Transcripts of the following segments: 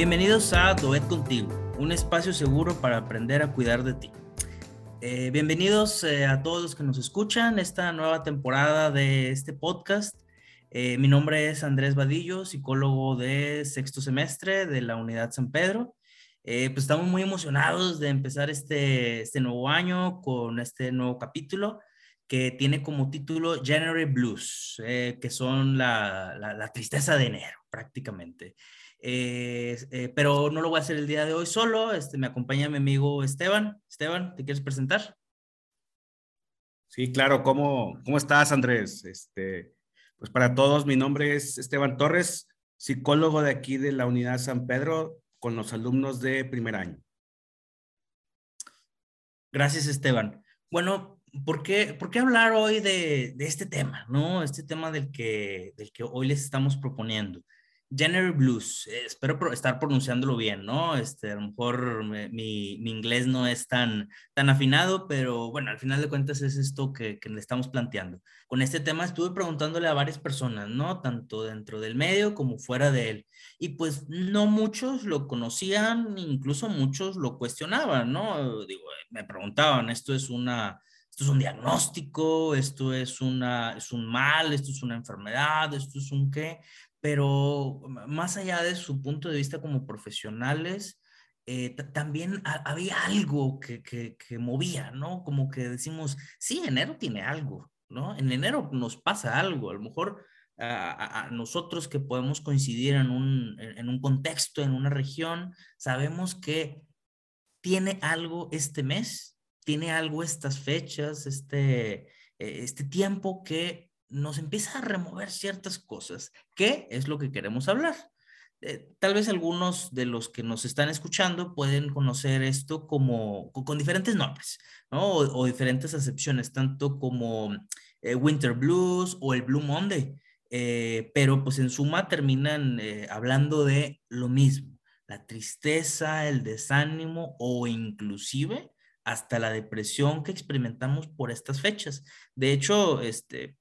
Bienvenidos a Doet Contigo, un espacio seguro para aprender a cuidar de ti. Eh, bienvenidos eh, a todos los que nos escuchan esta nueva temporada de este podcast. Eh, mi nombre es Andrés Vadillo, psicólogo de sexto semestre de la Unidad San Pedro. pues estamos muy emocionados de empezar este, este nuevo año con este nuevo capítulo que tiene como título January Blues, que son la, la, tristeza de enero prácticamente. Eh, pero no lo voy a hacer el día de hoy solo. Este, me acompaña mi amigo Esteban. Esteban, ¿te quieres presentar? Sí, claro. ¿Cómo, cómo estás, Andrés? Este, pues para todos, mi nombre es Esteban Torres, psicólogo de aquí de la Unidad San Pedro con los alumnos de primer año. Gracias, Esteban. Bueno, ¿por qué, por qué hablar hoy de, de, este tema, no? Este tema del que, del que hoy les estamos proponiendo. January Blues, eh, espero estar pronunciándolo bien, ¿no? Este, a lo mejor mi, mi, inglés no es tan, tan afinado, pero bueno, al final de cuentas es esto que, que, le estamos planteando. Con este tema estuve preguntándole a varias personas, ¿no? Tanto dentro del medio como fuera de él. Y pues no muchos lo conocían, incluso muchos lo cuestionaban, ¿no? Digo, me preguntaban, esto es una... Esto es un diagnóstico, esto es, una, es un mal, esto es una enfermedad, esto es un qué pero más allá de su punto de vista como profesionales, eh, también había algo que, que, movía, ¿no? Como que decimos, sí, enero tiene algo, ¿no? En enero nos pasa algo, a lo mejor a, a nosotros que podemos coincidir en un, en un contexto, en una región, sabemos que tiene algo este mes, tiene algo estas fechas, este, e, este tiempo que nos empieza a remover ciertas cosas, ¿Qué es lo que queremos hablar. Eh, tal vez algunos de los que nos están escuchando pueden conocer esto como con, diferentes nombres, ¿no? O, diferentes acepciones, tanto como eh, Winter Blues o el Blue Monday, eh, pero pues en suma terminan hablando de lo mismo, la tristeza, el desánimo o inclusive hasta la depresión que experimentamos por estas fechas. De hecho, este,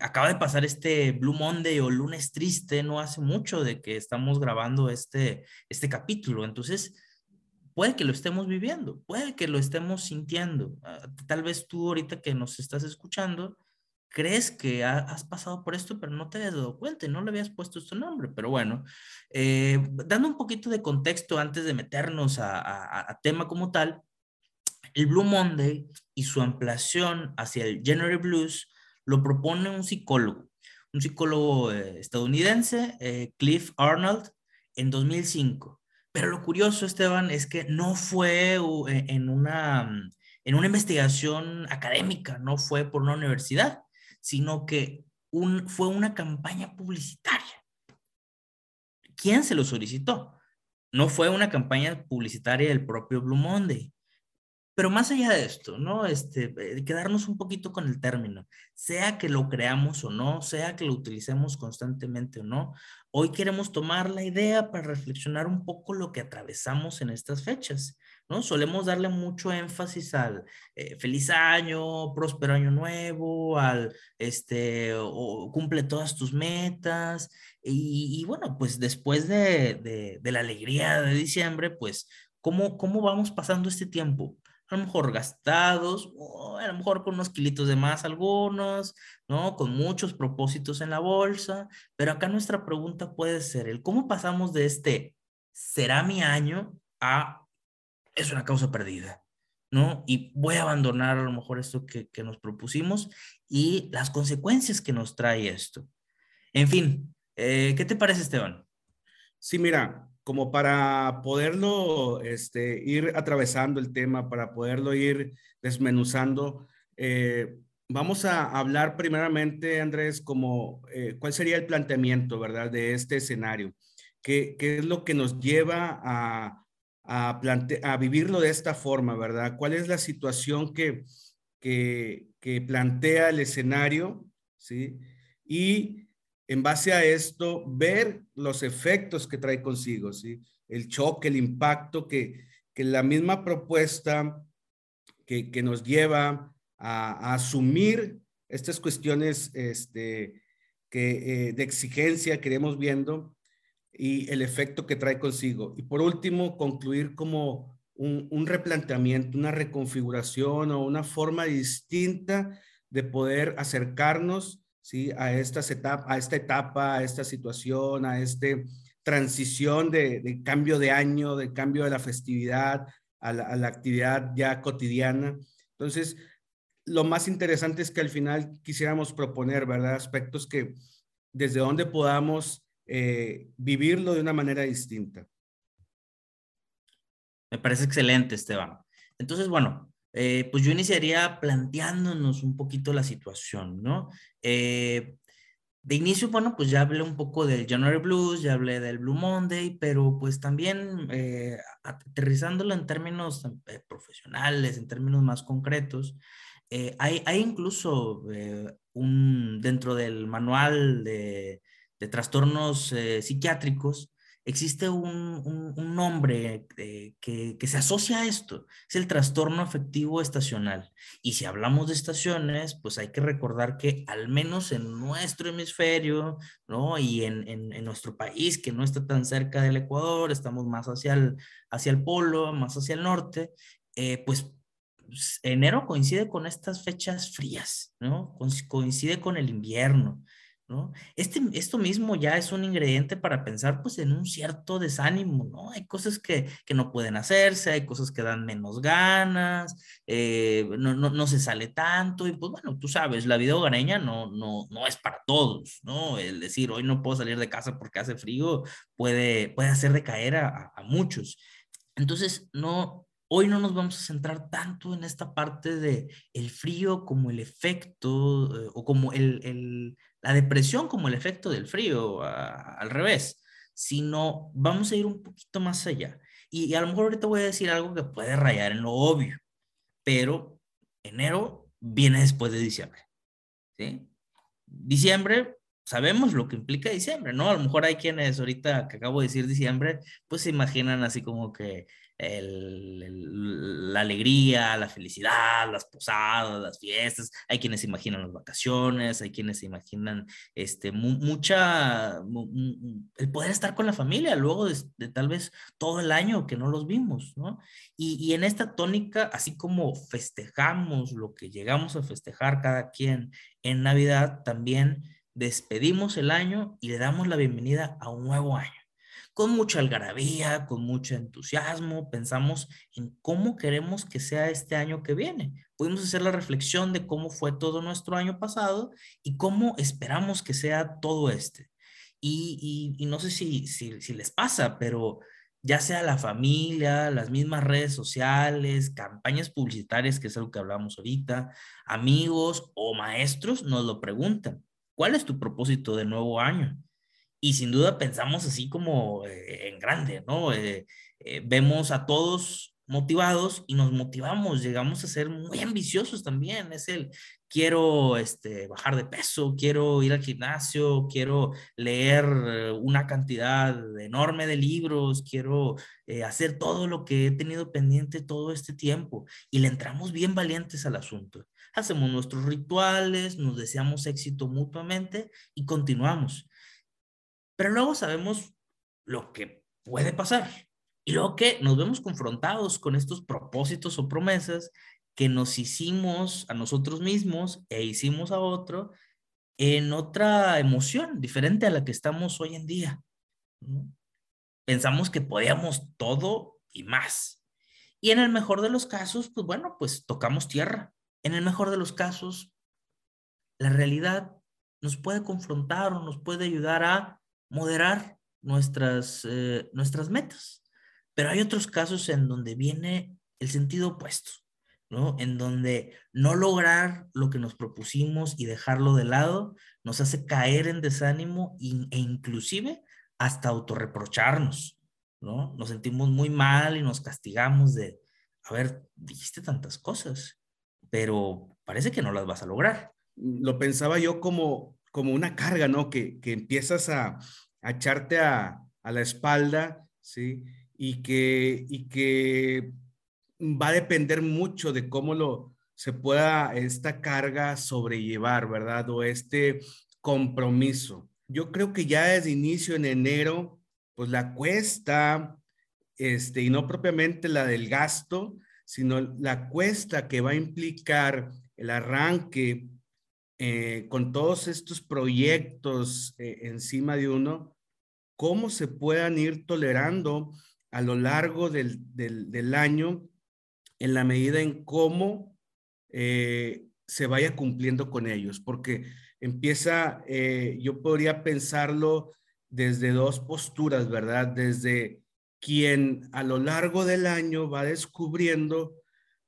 acaba de pasar este Blue Monday o lunes triste, no hace mucho de que estamos grabando este, este capítulo. Entonces, puede que lo estemos viviendo, puede que lo estemos sintiendo. Ah, tal vez tú ahorita que nos estás escuchando, crees que has pasado por esto, pero no te habías dado cuenta y no le habías puesto este nombre. Pero bueno, eh, dando un poquito de contexto antes de meternos a, a tema como tal, el Blue Monday y su ampliación hacia el January Blues lo propone un psicólogo, un psicólogo eh, estadounidense, eh, Cliff Arnold, en 2005. Pero lo curioso, Esteban, es que no fue eh, en una, en una investigación académica, no fue por una universidad, sino que un, fue una campaña publicitaria. ¿Quién se lo solicitó? No fue una campaña publicitaria del propio Blue Monday, pero más allá de esto, ¿no? Este, eh, quedarnos un poquito con el término, sea que lo creamos o no, sea que lo utilicemos constantemente o no, hoy queremos tomar la idea para reflexionar un poco lo que atravesamos en estas fechas, ¿no? Solemos darle mucho énfasis al eh, feliz año, próspero año nuevo, al, este, o, cumple todas tus metas, y, bueno, pues después de, de, de, la alegría de diciembre, pues, ¿cómo, cómo vamos pasando este tiempo? A lo mejor gastados, o a lo mejor con unos kilitos de más algunos, ¿no? Con muchos propósitos en la bolsa, pero acá nuestra pregunta puede ser el cómo pasamos de este será mi año a es una causa perdida, ¿no? Y voy a abandonar a lo mejor esto que, que nos propusimos y las consecuencias que nos trae esto. En fin, eh, ¿qué te parece, Esteban? Sí, mira, como para poderlo este, ir atravesando el tema, para poderlo ir desmenuzando, eh, vamos a hablar primeramente, Andrés, como eh, cuál sería el planteamiento, ¿verdad?, de este escenario. ¿Qué, qué es lo que nos lleva a, a, a, vivirlo de esta forma, ¿verdad? ¿Cuál es la situación que, que, que plantea el escenario, ¿sí? Y en base a esto, ver los efectos que trae consigo, ¿sí? El choque, el impacto que, que la misma propuesta que, que nos lleva a, asumir estas cuestiones este, que, eh, de exigencia que iremos viendo, y el efecto que trae consigo. Y por último, concluir como un, replanteamiento, una reconfiguración o una forma distinta de poder acercarnos ¿sí? a, estas etapa, a esta etapa, a esta situación, a esta transición de, cambio de año, de cambio de la festividad a la, actividad ya cotidiana. Entonces, lo más interesante es que al final quisiéramos proponer, ¿verdad? Aspectos que desde donde podamos eh, vivirlo de una manera distinta. Me parece excelente, Esteban. Entonces, bueno, eh, pues yo iniciaría planteándonos un poquito la situación, ¿no? Eh, de inicio, bueno, pues ya hablé un poco del January Blues, ya hablé del Blue Monday, pero pues también aterrizándolo en términos profesionales, en términos más concretos, hay, hay, incluso un, dentro del manual de, de trastornos eh, psiquiátricos, existe un, un, nombre eh, que, que, se asocia a esto, es el trastorno afectivo estacional. Y si hablamos de estaciones, pues hay que recordar que al menos en nuestro hemisferio, ¿no? Y en, en, nuestro país, que no está tan cerca del Ecuador, estamos más hacia el, hacia el polo, más hacia el norte, eh, pues enero coincide con estas fechas frías, ¿no? Coincide con el invierno. ¿No? Este, esto mismo ya es un ingrediente para pensar pues en un cierto desánimo, ¿no? Hay cosas que, que no pueden hacerse, hay cosas que dan menos ganas, eh, no, no, no, se sale tanto y pues bueno, tú sabes, la vida hogareña no, no, no es para todos, ¿no? El decir hoy no puedo salir de casa porque hace frío puede, puede hacer decaer a, a muchos. Entonces, no, hoy no nos vamos a centrar tanto en esta parte de el frío como el efecto eh, o como el, el, la depresión como el efecto del frío, al revés, sino vamos a ir un poquito más allá. Y, a lo mejor ahorita voy a decir algo que puede rayar en lo obvio, pero enero viene después de diciembre. ¿sí? Diciembre, sabemos lo que implica diciembre, ¿no? A lo mejor hay quienes ahorita que acabo de decir diciembre, pues se imaginan así como que el, la alegría, la felicidad, las posadas, las fiestas. Hay quienes imaginan las vacaciones, hay quienes imaginan este, mucha, el poder estar con la familia luego de, tal vez todo el año que no los vimos, ¿no? Y en esta tónica, así como festejamos lo que llegamos a festejar cada quien en Navidad, también despedimos el año y le damos la bienvenida a un nuevo año con mucha algarabía, con mucho entusiasmo, pensamos en cómo queremos que sea este año que viene. Pudimos hacer la reflexión de cómo fue todo nuestro año pasado y cómo esperamos que sea todo este. Y, no sé si, si, si les pasa, pero ya sea la familia, las mismas redes sociales, campañas publicitarias, que es algo que hablamos ahorita, amigos o maestros nos lo preguntan. ¿Cuál es tu propósito de nuevo año? Y sin duda pensamos así como eh, en grande, ¿no? Eh, eh, vemos a todos motivados y nos motivamos, llegamos a ser muy ambiciosos también, es el quiero este, bajar de peso, quiero ir al gimnasio, quiero leer una cantidad enorme de libros, quiero hacer todo lo que he tenido pendiente todo este tiempo y le entramos bien valientes al asunto. Hacemos nuestros rituales, nos deseamos éxito mutuamente y continuamos. Pero luego sabemos lo que puede pasar. Y luego que nos vemos confrontados con estos propósitos o promesas que nos hicimos a nosotros mismos e hicimos a otro en otra emoción diferente a la que estamos hoy en día. Pensamos que podíamos todo y más. Y en el mejor de los casos, pues bueno, pues tocamos tierra. En el mejor de los casos, la realidad nos puede confrontar o nos puede ayudar a moderar nuestras, eh, nuestras metas. Pero hay otros casos en donde viene el sentido opuesto, ¿no? En donde no lograr lo que nos propusimos y dejarlo de lado nos hace caer en desánimo e inclusive hasta autorreprocharnos, ¿no? Nos sentimos muy mal y nos castigamos de, a ver, dijiste tantas cosas, pero parece que no las vas a lograr. Lo pensaba yo como como una carga, ¿no? Que, que empiezas a, a echarte a, a, la espalda, ¿sí? Y que, y que va a depender mucho de cómo lo se pueda esta carga sobrellevar, ¿verdad? O este compromiso. Yo creo que ya desde inicio en enero pues la cuesta, este, y no propiamente la del gasto, sino la cuesta que va a implicar el arranque eh, con todos estos proyectos eh, encima de uno, cómo se puedan ir tolerando a lo largo del, del, año en la medida en cómo eh, se vaya cumpliendo con ellos, porque empieza, yo podría pensarlo desde dos posturas, ¿verdad? Desde quien a lo largo del año va descubriendo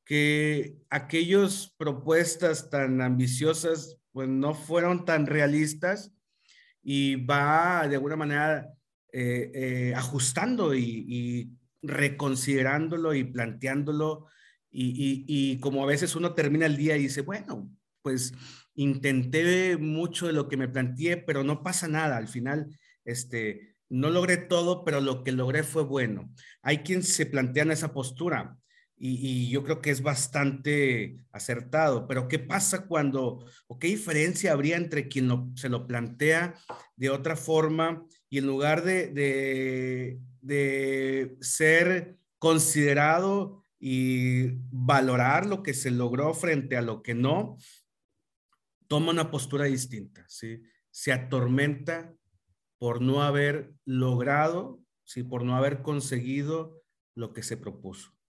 que aquellas propuestas tan ambiciosas pues no fueron tan realistas y va de alguna manera eh, eh, ajustando y, reconsiderándolo y planteándolo y, como a veces uno termina el día y dice, bueno, pues intenté mucho de lo que me planteé, pero no pasa nada, al final este, no logré todo, pero lo que logré fue bueno. Hay quien se plantea esa postura y, yo creo que es bastante acertado, pero ¿qué pasa cuando, o qué diferencia habría entre quien se lo plantea de otra forma y en lugar de, de, de ser considerado y valorar lo que se logró frente a lo que no, toma una postura distinta, ¿sí? Se atormenta por no haber logrado, ¿sí? por no haber conseguido lo que se propuso.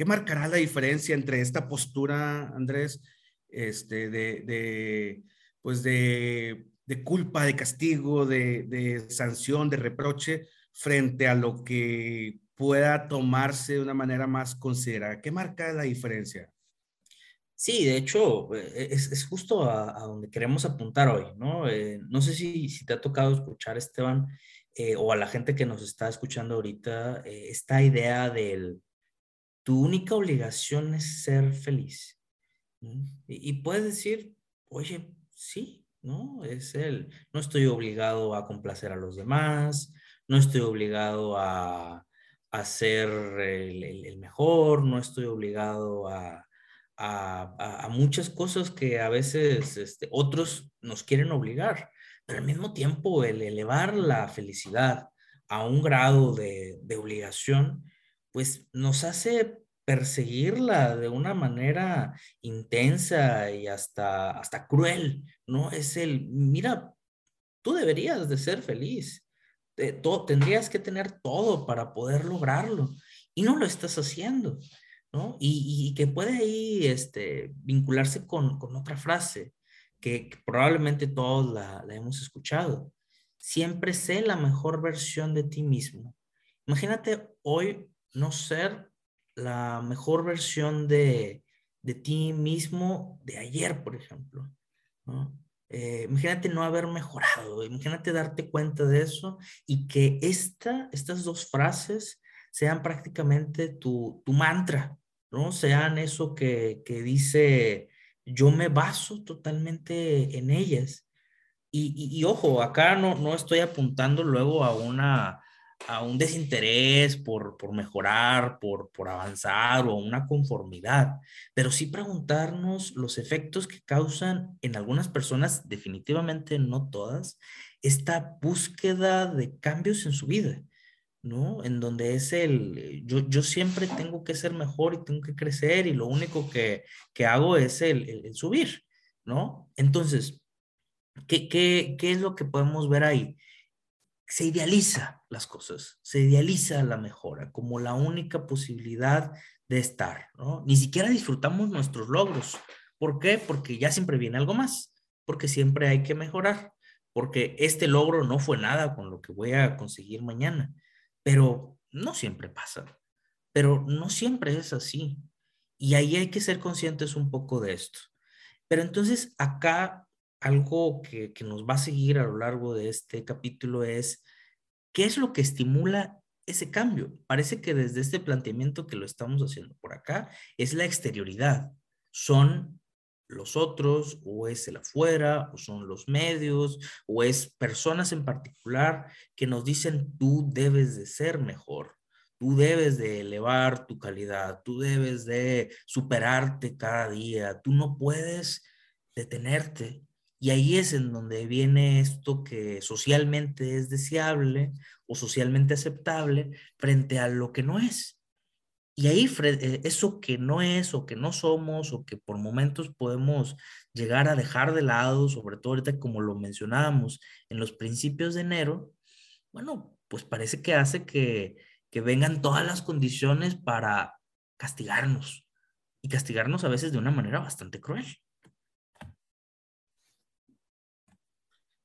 ¿Qué marcará la diferencia entre esta postura, Andrés, este, de, pues de, culpa, de castigo, de, sanción, de reproche, frente a lo que pueda tomarse de una manera más considerada? ¿Qué marca la diferencia? Sí, de hecho, eh, es, justo a, donde queremos apuntar hoy, ¿no? Eh, no sé si, si, te ha tocado escuchar, Esteban, eh, o a la gente que nos está escuchando ahorita, esta idea del, tu única obligación es ser feliz. Y, puedes decir, oye, sí, ¿no? Es el, no estoy obligado a complacer a los demás, no estoy obligado a, a ser el mejor, no estoy obligado a a, muchas cosas que a veces este, otros nos quieren obligar, pero al mismo tiempo el elevar la felicidad a un grado de, obligación, pues nos hace perseguirla de una manera intensa y hasta, hasta cruel, ¿no? Es el, mira, tú deberías de ser feliz, tendrías que tener todo para poder lograrlo y no lo estás haciendo. ¿no? Y, que puede ahí este, vincularse con, otra frase que, probablemente todos la, hemos escuchado. Siempre sé la mejor versión de ti mismo. Imagínate hoy no ser la mejor versión de, ti mismo de ayer, por ejemplo. Eh, imagínate no haber mejorado, imagínate darte cuenta de eso y que esta, estas dos frases sean prácticamente tu, tu mantra, ¿no? Sean eso que, que dice, yo me baso totalmente en ellas. Y, y, ojo, acá no, no estoy apuntando luego a una a un desinterés por, por mejorar, por, por avanzar o una conformidad, pero sí preguntarnos los efectos que causan en algunas personas, definitivamente no todas, esta búsqueda de cambios en su vida. ¿no? En donde es el, eh, yo, yo siempre tengo que ser mejor y tengo que crecer y lo único que, que hago es el, el, subir, ¿no? Entonces, ¿qué, ¿qué, qué, es lo que podemos ver ahí? Se idealiza las cosas, se idealiza la mejora como la única posibilidad de estar, ¿no? Ni siquiera disfrutamos nuestros logros. ¿Por qué? Porque ya siempre viene algo más, porque siempre hay que mejorar, porque este logro no fue nada con lo que voy a conseguir mañana pero no siempre pasa, pero no siempre es así. Y ahí hay que ser conscientes un poco de esto. Pero entonces acá algo que, que nos va a seguir a lo largo de este capítulo es, ¿qué es lo que estimula ese cambio? Parece que desde este planteamiento que lo estamos haciendo por acá es la exterioridad. Son los otros, o es el afuera, o son los medios, o es personas en particular que nos dicen tú debes de ser mejor, tú debes de elevar tu calidad, tú debes de superarte cada día, tú no puedes detenerte. Y ahí es en donde viene esto que socialmente es deseable o socialmente aceptable frente a lo que no es. Y ahí eh, eso que no es o que no somos o que por momentos podemos llegar a dejar de lado, sobre todo ahorita como lo mencionábamos en los principios de enero, bueno, pues parece que hace que, que vengan todas las condiciones para castigarnos y castigarnos a veces de una manera bastante cruel.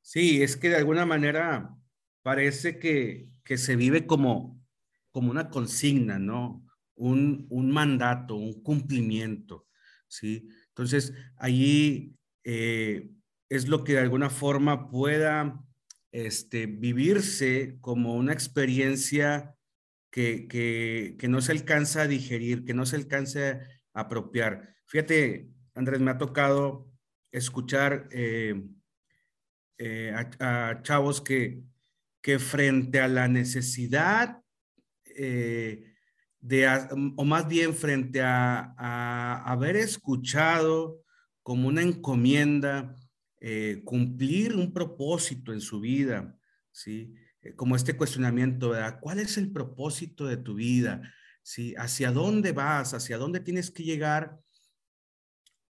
Sí, es que de alguna manera parece que, que se vive como, como una consigna, ¿no? Un, un mandato, un cumplimiento, ¿sí? Entonces, allí eh, es lo que de alguna forma pueda este, vivirse como una experiencia que, que, que, no se alcanza a digerir, que no se alcanza a apropiar. Fíjate, Andrés, me ha tocado escuchar eh, eh, a, chavos que, que frente a la necesidad de, o más bien frente a, a haber escuchado como una encomienda, eh, cumplir un propósito en su vida, ¿sí? Eh, como este cuestionamiento, ¿verdad? ¿Cuál es el propósito de tu vida? ¿Sí? ¿Hacia dónde vas? ¿Hacia dónde tienes que llegar?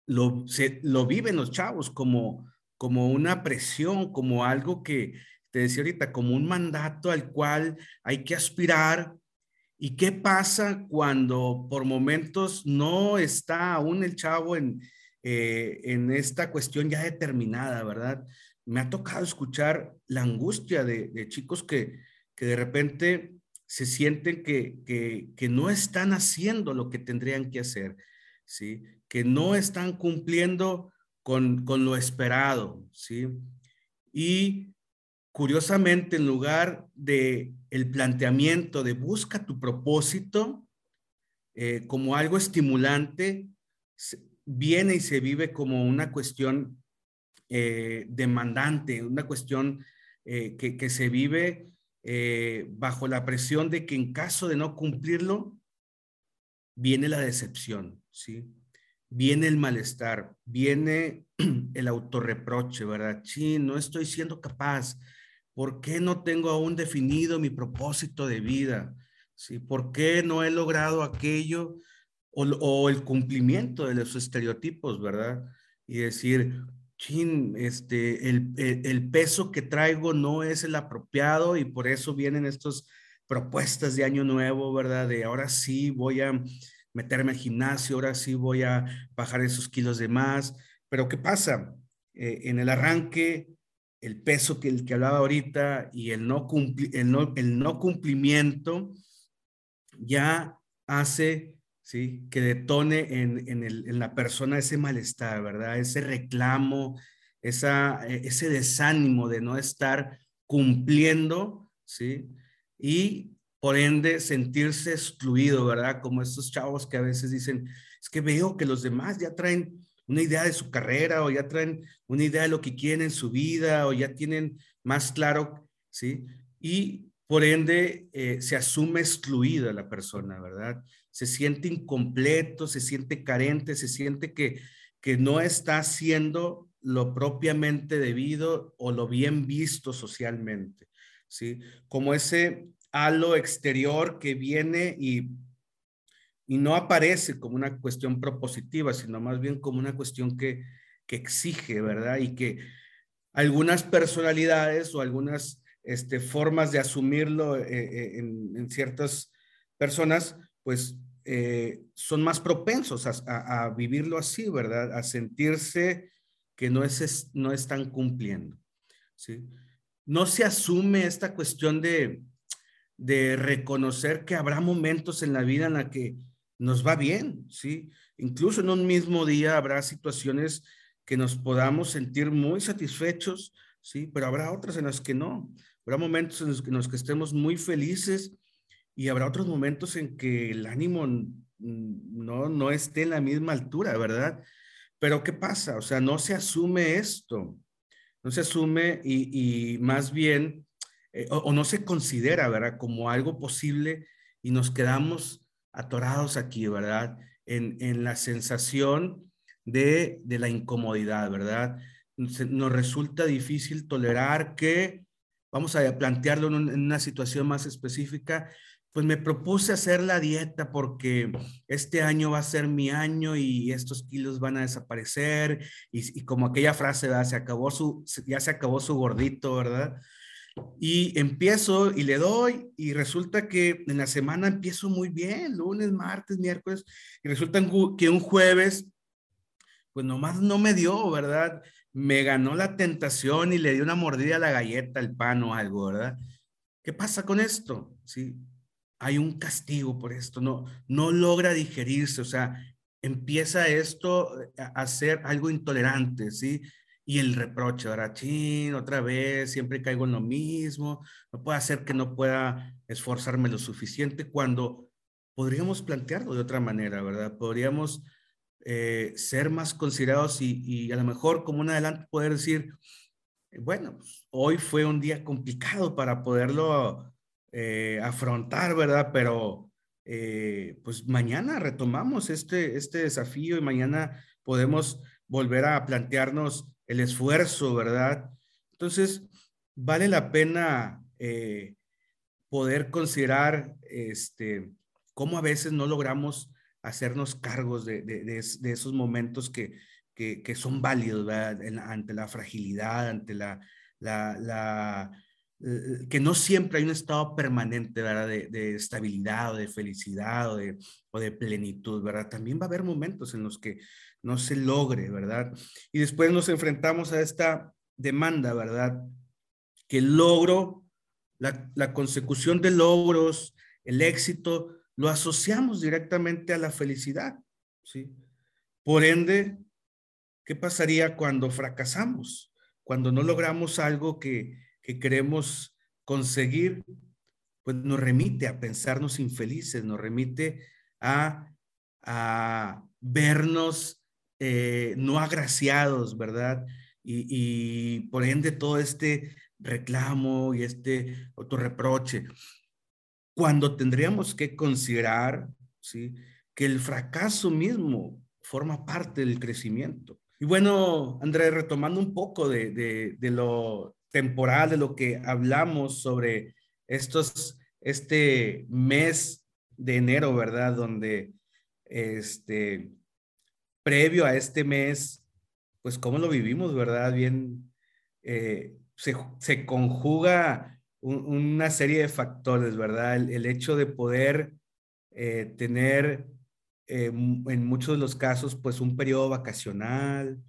Lo, se, lo viven los chavos como, como una presión, como algo que, te decía ahorita, como un mandato al cual hay que aspirar. ¿Y qué pasa cuando por momentos no está aún el chavo en, eh, en esta cuestión ya determinada, ¿verdad? Me ha tocado escuchar la angustia de, chicos que, que, de repente se sienten que, que, no están haciendo lo que tendrían que hacer, ¿sí? Que no están cumpliendo con, con lo esperado, ¿sí? Y curiosamente, en lugar de el planteamiento de busca tu propósito eh, como algo estimulante, viene y se vive como una cuestión eh, demandante, una cuestión eh, que, se vive bajo la presión de que en caso de no cumplirlo, viene la decepción, ¿sí? Viene el malestar, viene el autorreproche, ¿verdad? Sí, no estoy siendo capaz. ¿Por qué no tengo aún definido mi propósito de vida? ¿Sí? ¿Por qué no he logrado aquello o, el cumplimiento de los estereotipos, ¿verdad? Y decir, chin, este, el, el, peso que traigo no es el apropiado y por eso vienen estas propuestas de año nuevo, ¿verdad? De ahora sí voy a meterme al gimnasio, ahora sí voy a bajar esos kilos de más. Pero ¿qué pasa? Eh, en el arranque, el peso que, el que hablaba ahorita y el no, el no, el no cumplimiento ya hace ¿sí? Que detone en, en, el, en, la persona ese malestar, ¿verdad? Ese reclamo, esa, e, ese desánimo de no estar cumpliendo, ¿sí? Y por ende sentirse excluido, ¿verdad? Como estos chavos que a veces dicen, es que veo que los demás ya traen una idea de su carrera o ya traen una idea de lo que quieren en su vida o ya tienen más claro, ¿sí? Y por ende eh, se asume excluida la persona, ¿verdad? se siente incompleto, se siente carente, se siente que, que no está haciendo lo propiamente debido o lo bien visto socialmente, ¿sí? Como ese halo exterior que viene y, y no aparece como una cuestión propositiva, sino más bien como una cuestión que, que exige, ¿verdad? Y que algunas personalidades o algunas este, formas de asumirlo eh, eh, en, en ciertas personas pues eh, son más propensos a, vivirlo así, ¿verdad? A sentirse que no, es, no están cumpliendo, ¿sí? No se asume esta cuestión de, de reconocer que habrá momentos en la vida en la que nos va bien, ¿sí? Incluso en un mismo día habrá situaciones que nos podamos sentir muy satisfechos, ¿sí? Pero habrá otras en las que no. Habrá momentos en los que, estemos muy felices y habrá otros momentos en que el ánimo no, no esté en la misma altura, ¿verdad? Pero ¿qué pasa? O sea, no se asume esto, no se asume y, más bien, eh, o, no se considera, ¿verdad? Como algo posible y nos quedamos atorados aquí, ¿verdad? En, en la sensación de, de, la incomodidad, ¿verdad? nos resulta difícil tolerar que, vamos a plantearlo en, una situación más específica, pues me propuse hacer la dieta porque este año va a ser mi año y estos kilos van a desaparecer y, como aquella frase, Se acabó su, ya se acabó su gordito, ¿verdad? Y empiezo y le doy y resulta que en la semana empiezo muy bien, lunes, martes, miércoles, y resulta que un jueves, pues nomás no me dio, ¿verdad? Me ganó la tentación y le di una mordida a la galleta, al pan o algo, ¿verdad? ¿Qué pasa con esto? Sí, hay un castigo por esto, no, no logra digerirse, o sea, empieza esto a, ser algo intolerante, ¿sí? Y el reproche, ¿verdad? Chin, otra vez, siempre caigo en lo mismo, no puede hacer que no pueda esforzarme lo suficiente cuando podríamos plantearlo de otra manera, ¿verdad? Podríamos eh, ser más considerados y, y, a lo mejor como un adelante poder decir, bueno, pues, hoy fue un día complicado para poderlo eh, afrontar, ¿verdad? Pero eh, pues mañana retomamos este, este desafío y mañana podemos volver a plantearnos el esfuerzo, ¿verdad? Entonces, vale la pena eh, poder considerar este, cómo a veces no logramos hacernos cargos de, de, esos momentos que, que, son válidos, ¿verdad? ante la fragilidad, ante la, la, eh, que no siempre hay un estado permanente, ¿verdad? De, estabilidad o de felicidad o de, o de, plenitud, ¿verdad? También va a haber momentos en los que no se logre, ¿verdad? Y después nos enfrentamos a esta demanda, ¿verdad? Que el logro, la, la consecución de logros, el éxito, lo asociamos directamente a la felicidad, ¿sí? Por ende, ¿qué pasaría cuando fracasamos? Cuando no logramos algo que, que queremos conseguir, pues nos remite a pensarnos infelices, nos remite a, vernos eh, no agraciados, ¿verdad? Y, por ende todo este reclamo y este reproche Cuando tendríamos que considerar, ¿sí? Que el fracaso mismo forma parte del crecimiento. Y bueno, André, retomando un poco de, de lo temporal de lo que hablamos sobre estos, este mes de enero, ¿verdad? Donde, este, previo a este mes, pues cómo lo vivimos, ¿verdad? Bien, eh, se, conjuga una serie de factores, ¿verdad? El, hecho de poder eh, tener eh, en muchos de los casos, pues un periodo vacacional,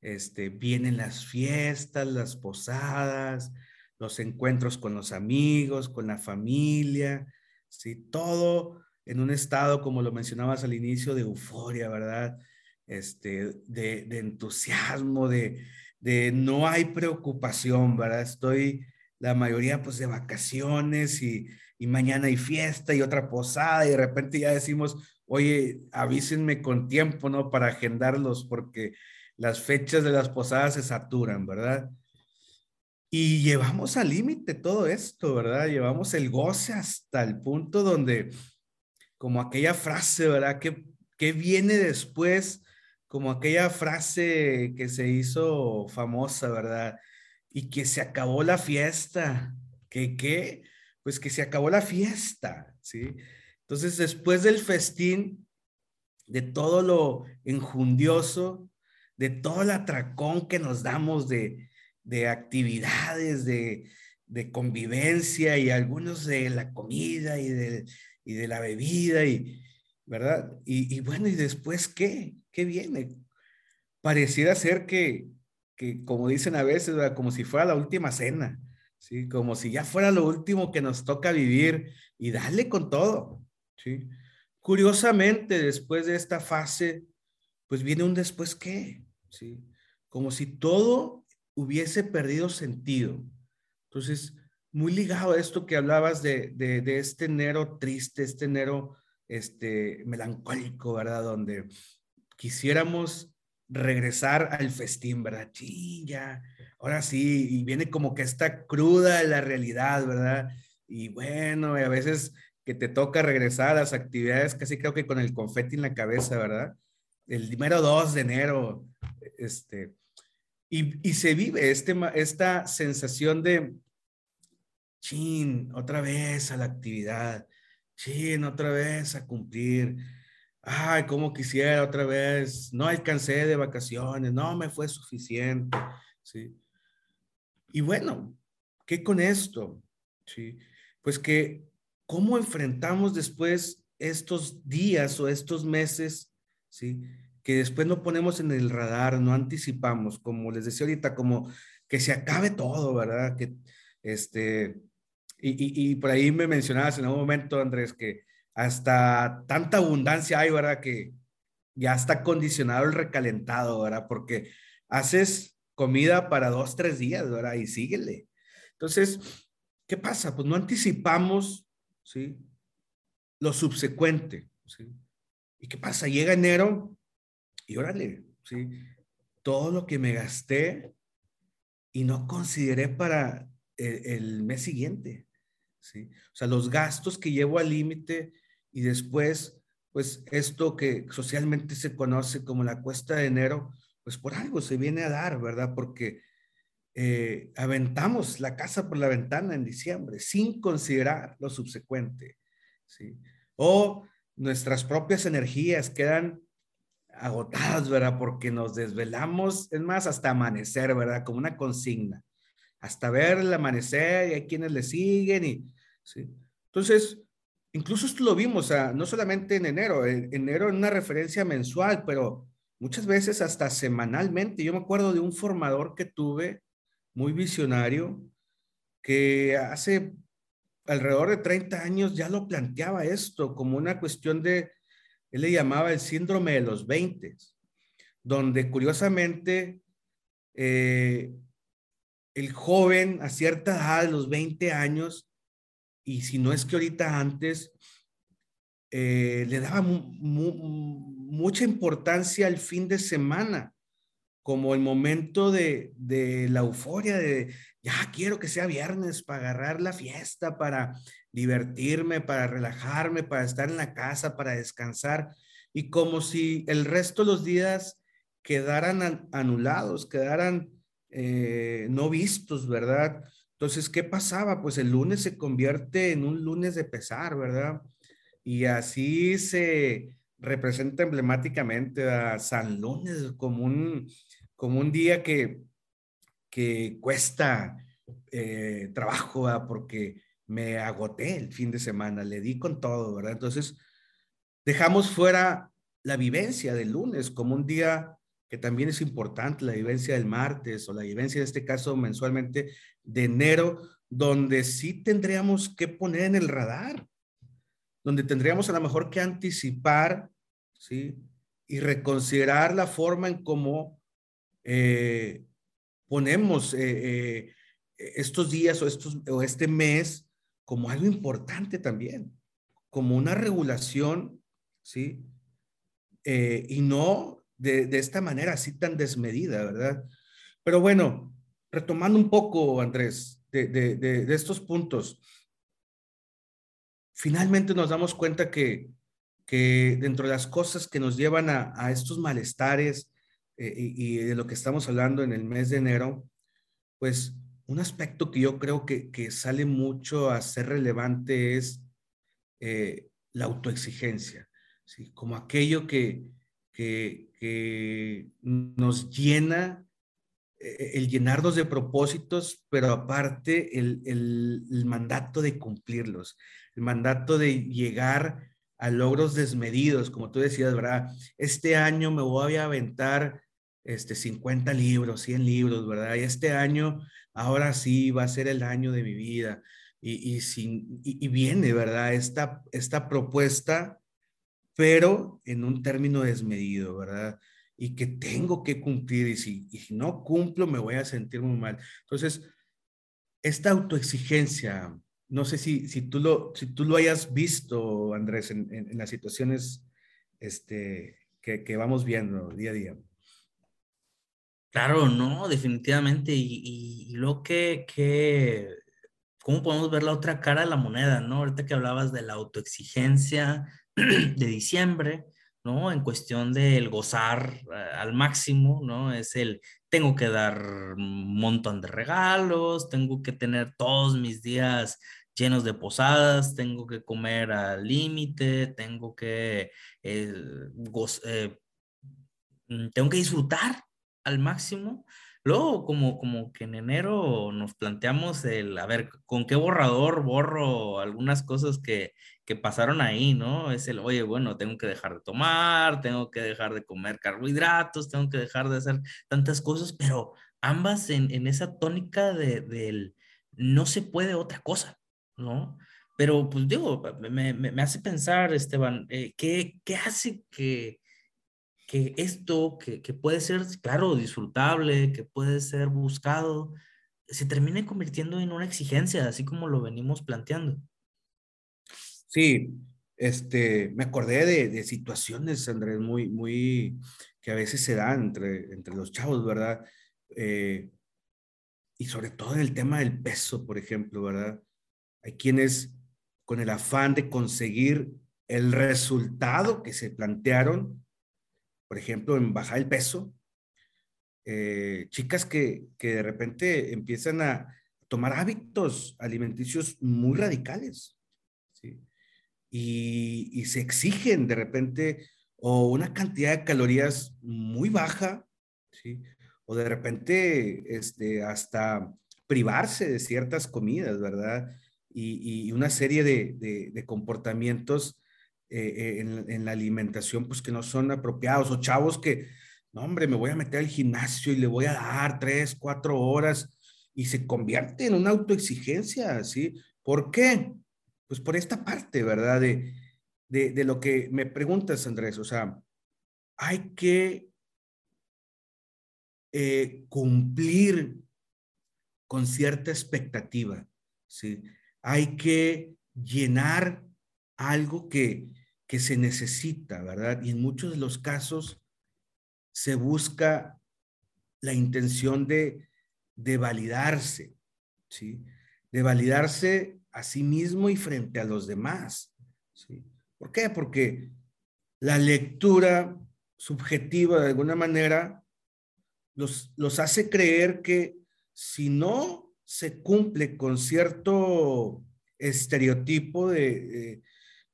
este, vienen las fiestas, las posadas, los encuentros con los amigos, con la familia, ¿sí? Todo en un estado, como lo mencionabas al inicio, de euforia, ¿verdad? Este, de, entusiasmo, de, de no hay preocupación, ¿verdad? Estoy la mayoría pues de vacaciones y, y mañana hay fiesta y otra posada y de repente ya decimos, oye, avísenme con tiempo, ¿no? Para agendarlos porque las fechas de las posadas se saturan, ¿verdad? Y llevamos al límite todo esto, ¿verdad? Llevamos el goce hasta el punto donde, como aquella frase, ¿verdad? ¿Qué, qué viene después? Como aquella frase que se hizo famosa, ¿verdad? Y que se acabó la fiesta. ¿Qué qué? Pues que se acabó la fiesta, ¿sí? Entonces, después del festín, de todo lo enjundioso, de todo el atracón que nos damos de, actividades, de, convivencia y algunos de la comida y de, de la bebida, y, ¿verdad? Y, bueno, ¿y después qué? ¿Qué viene? Pareciera ser que, que como dicen a veces, como si fuera la última cena, ¿sí? Como si ya fuera lo último que nos toca vivir y darle con todo, ¿sí? Curiosamente, después de esta fase, pues viene un después qué, ¿sí? Como si todo hubiese perdido sentido. Entonces, muy ligado a esto que hablabas de, de, este enero triste, este enero este, melancólico, ¿verdad? Donde quisiéramos regresar al festín, ¿verdad? Sí, ya, ahora sí, y viene como que esta cruda la realidad, ¿verdad? Y bueno, a veces que te toca regresar a las actividades, casi creo que con el confeti en la cabeza, ¿verdad? El primero 2 de enero, este, Y, y se vive este, esta sensación de, chin, otra vez a la actividad, chin, otra vez a cumplir. Ay, como quisiera otra vez, no alcancé de vacaciones, no me fue suficiente, ¿sí? Y bueno, ¿qué con esto? ¿Sí? Pues que, ¿cómo enfrentamos después estos días o estos meses, ¿sí? Que después no ponemos en el radar, no anticipamos, como les decía ahorita, como que se acabe todo, ¿verdad? Que, este, y, y, por ahí me mencionabas en algún momento, Andrés, que hasta tanta abundancia hay, ¿verdad? Que ya está condicionado el recalentado, ¿verdad? Porque haces comida para dos, tres días, ¿verdad? Y síguele. Entonces, ¿qué pasa? Pues no anticipamos, ¿sí? Lo subsecuente, ¿sí? ¿Y qué pasa? Llega enero y órale, ¿sí? Todo lo que me gasté y no consideré para el mes siguiente. ¿sí? O sea, los gastos que llevo al límite y después, pues esto que socialmente se conoce como la cuesta de enero, pues por algo se viene a dar, ¿verdad? Porque eh, aventamos la casa por la ventana en diciembre sin considerar lo subsecuente, ¿sí? O nuestras propias energías quedan agotadas, ¿verdad? Porque nos desvelamos, es más, hasta amanecer, ¿verdad? Como una consigna. Hasta ver el amanecer y hay quienes le siguen y ¿sí? Entonces, incluso esto lo vimos, no solamente en enero, en enero en una referencia mensual, pero muchas veces hasta semanalmente. Yo me acuerdo de un formador que tuve, muy visionario, que hace alrededor de 30 años ya lo planteaba esto como una cuestión de, él le llamaba el síndrome de los 20, donde curiosamente eh, el joven a cierta edad, a los 20 años, y si no es que ahorita antes eh, le daba mucha importancia al fin de semana, como el momento de, de, la euforia de, ya quiero que sea viernes para agarrar la fiesta, para divertirme, para relajarme, para estar en la casa, para descansar, y como si el resto de los días quedaran anulados, quedaran eh, no vistos, ¿verdad? Entonces, ¿qué pasaba? Pues el lunes se convierte en un lunes de pesar, ¿verdad? Y así se representa emblemáticamente a San Lunes como un, como un día que, que cuesta eh, trabajo, ¿verdad? porque me agoté el fin de semana, le di con todo, ¿verdad? Entonces, dejamos fuera la vivencia del lunes como un día que también es importante, la vivencia del martes o la vivencia en este caso mensualmente de enero, donde sí tendríamos que poner en el radar, donde tendríamos a lo mejor que anticipar, ¿sí? Y reconsiderar la forma en cómo eh, ponemos eh, eh, estos días o, estos, o este mes como algo importante también, como una regulación, ¿sí? y no de, de, esta manera así tan desmedida, ¿verdad? Pero bueno, retomando un poco, Andrés, de, estos puntos, finalmente nos damos cuenta que, que dentro de las cosas que nos llevan a, estos malestares eh, y, de lo que estamos hablando en el mes de enero, pues un aspecto que yo creo que, sale mucho a ser relevante es eh, la autoexigencia, ¿sí? como aquello que, que, que nos llena el llenarnos de propósitos, pero aparte el, el, mandato de cumplirlos, el mandato de llegar a logros desmedidos, como tú decías, ¿verdad? Este año me voy a aventar este, 50 libros, 100 libros, ¿verdad? Y este año, ahora sí, va a ser el año de mi vida. Y, y, sin, y, y viene, ¿verdad? Esta, esta propuesta, pero en un término desmedido, ¿verdad? Y que tengo que cumplir y si, y si no cumplo me voy a sentir muy mal. Entonces, esta autoexigencia, no sé si, si, tú, lo, si tú lo hayas visto, Andrés, en, en, las situaciones este, que, que, vamos viendo día a día. Claro, no, definitivamente. Y, y, lo que, que, ¿cómo podemos ver la otra cara de la moneda, no? Ahorita que hablabas de la autoexigencia de diciembre, ¿no? En cuestión del gozar eh, al máximo, ¿no? Es el, tengo que dar un montón de regalos, tengo que tener todos mis días llenos de posadas, tengo que comer al límite, tengo que, eh, eh, mm, tengo que disfrutar al máximo. Luego, como, como que en enero nos planteamos el, a ver, ¿con qué borrador borro algunas cosas que, que pasaron ahí, ¿no? Es el, oye, bueno, tengo que dejar de tomar, tengo que dejar de comer carbohidratos, tengo que dejar de hacer tantas cosas, pero ambas en, en esa tónica de, del no se puede otra cosa. ¿no? Pero pues digo, me, me, hace pensar, Esteban, eh, ¿qué, ¿qué, hace que, que esto, que, que, puede ser, claro, disfrutable, que puede ser buscado, se termine convirtiendo en una exigencia, así como lo venimos planteando? Sí, este, me acordé de, de situaciones, Andrés, muy, muy, que a veces se dan entre, entre los chavos, ¿verdad? Eh, y sobre todo en el tema del peso, por ejemplo, ¿verdad? Hay quienes con el afán de conseguir el resultado que se plantearon, por ejemplo, en bajar el peso, eh, chicas que, de repente empiezan a tomar hábitos alimenticios muy radicales, y, y, se exigen de repente o una cantidad de calorías muy baja, ¿sí? o de repente este, hasta privarse de ciertas comidas, ¿verdad? y, una serie de, comportamientos eh, eh, en, la alimentación pues que no son apropiados o chavos que, no hombre, me voy a meter al gimnasio y le voy a dar tres, cuatro horas y se convierte en una autoexigencia, ¿sí? ¿Por qué? Pues por esta parte, ¿verdad? De, de lo que me preguntas, Andrés, o sea, hay que eh, cumplir con cierta expectativa, ¿sí? hay que llenar algo que, que se necesita, ¿verdad? Y en muchos de los casos se busca la intención de, de validarse, ¿sí? De validarse a sí mismo y frente a los demás, ¿sí? ¿Por qué? Porque la lectura subjetiva de alguna manera los, los hace creer que si no se cumple con cierto estereotipo de,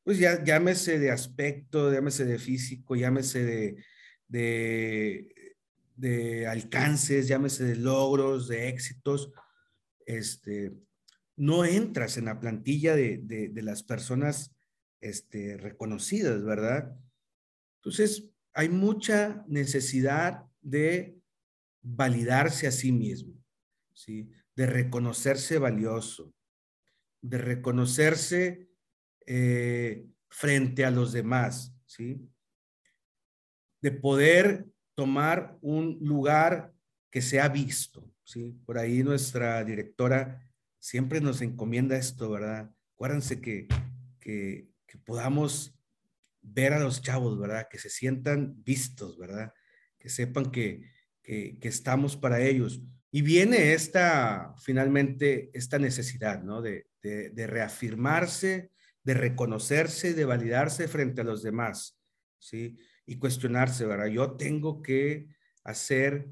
pues ya llámese de aspecto, llámese de físico, llámese de, de, de, alcances, llámese de logros, de éxitos, este, no entras en la plantilla de, de las personas este, reconocidas, ¿verdad? Entonces, hay mucha necesidad de validarse a sí mismo, ¿sí? de reconocerse valioso, de reconocerse eh, frente a los demás, ¿sí? De poder tomar un lugar que sea visto, ¿sí? Por ahí nuestra directora siempre nos encomienda esto, ¿verdad? Acuérdense que, que, podamos ver a los chavos, ¿verdad? Que se sientan vistos, ¿verdad? Que sepan que, que, estamos para ellos. Y viene esta, finalmente, esta necesidad, ¿no? De, de, reafirmarse, de reconocerse, de validarse frente a los demás, ¿sí? Y cuestionarse, ¿verdad? Yo tengo que hacer,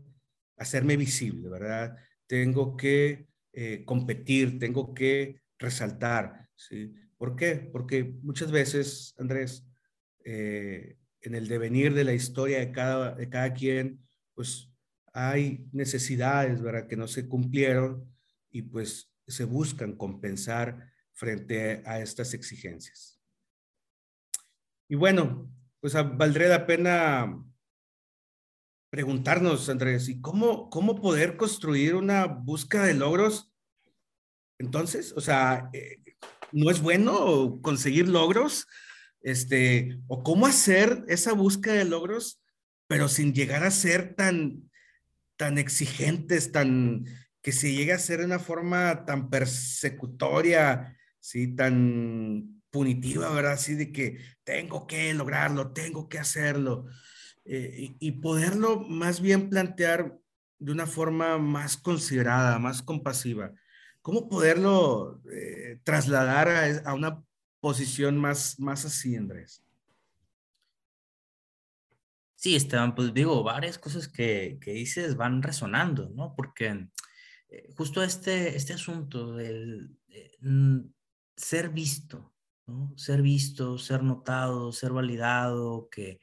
hacerme visible, ¿verdad? Tengo que eh, competir, tengo que resaltar, ¿sí? ¿Por qué? Porque muchas veces, Andrés, eh, en el devenir de la historia de cada, de cada quien, pues hay necesidades, ¿verdad?, que no se cumplieron y pues se buscan compensar frente a estas exigencias. Y bueno, pues valdría la pena preguntarnos, Andrés, ¿y cómo, cómo poder construir una búsqueda de logros? Entonces, o sea, eh, ¿no es bueno conseguir logros? Este, o cómo hacer esa búsqueda de logros, pero sin llegar a ser tan, tan exigentes, tan que se llega a ser de una forma tan persecutoria, sí, tan punitiva, ¿verdad? Así de que tengo que lograrlo, tengo que hacerlo. Eh, y, poderlo más bien plantear de una forma más considerada, más compasiva. ¿Cómo poderlo eh, trasladar a, a, una posición más, más así, Andrés? Sí, Esteban, pues digo, varias cosas que, que dices van resonando, ¿no? Porque eh, justo este, este asunto del mm, ser visto, ¿no? Ser visto, ser notado, ser validado, que,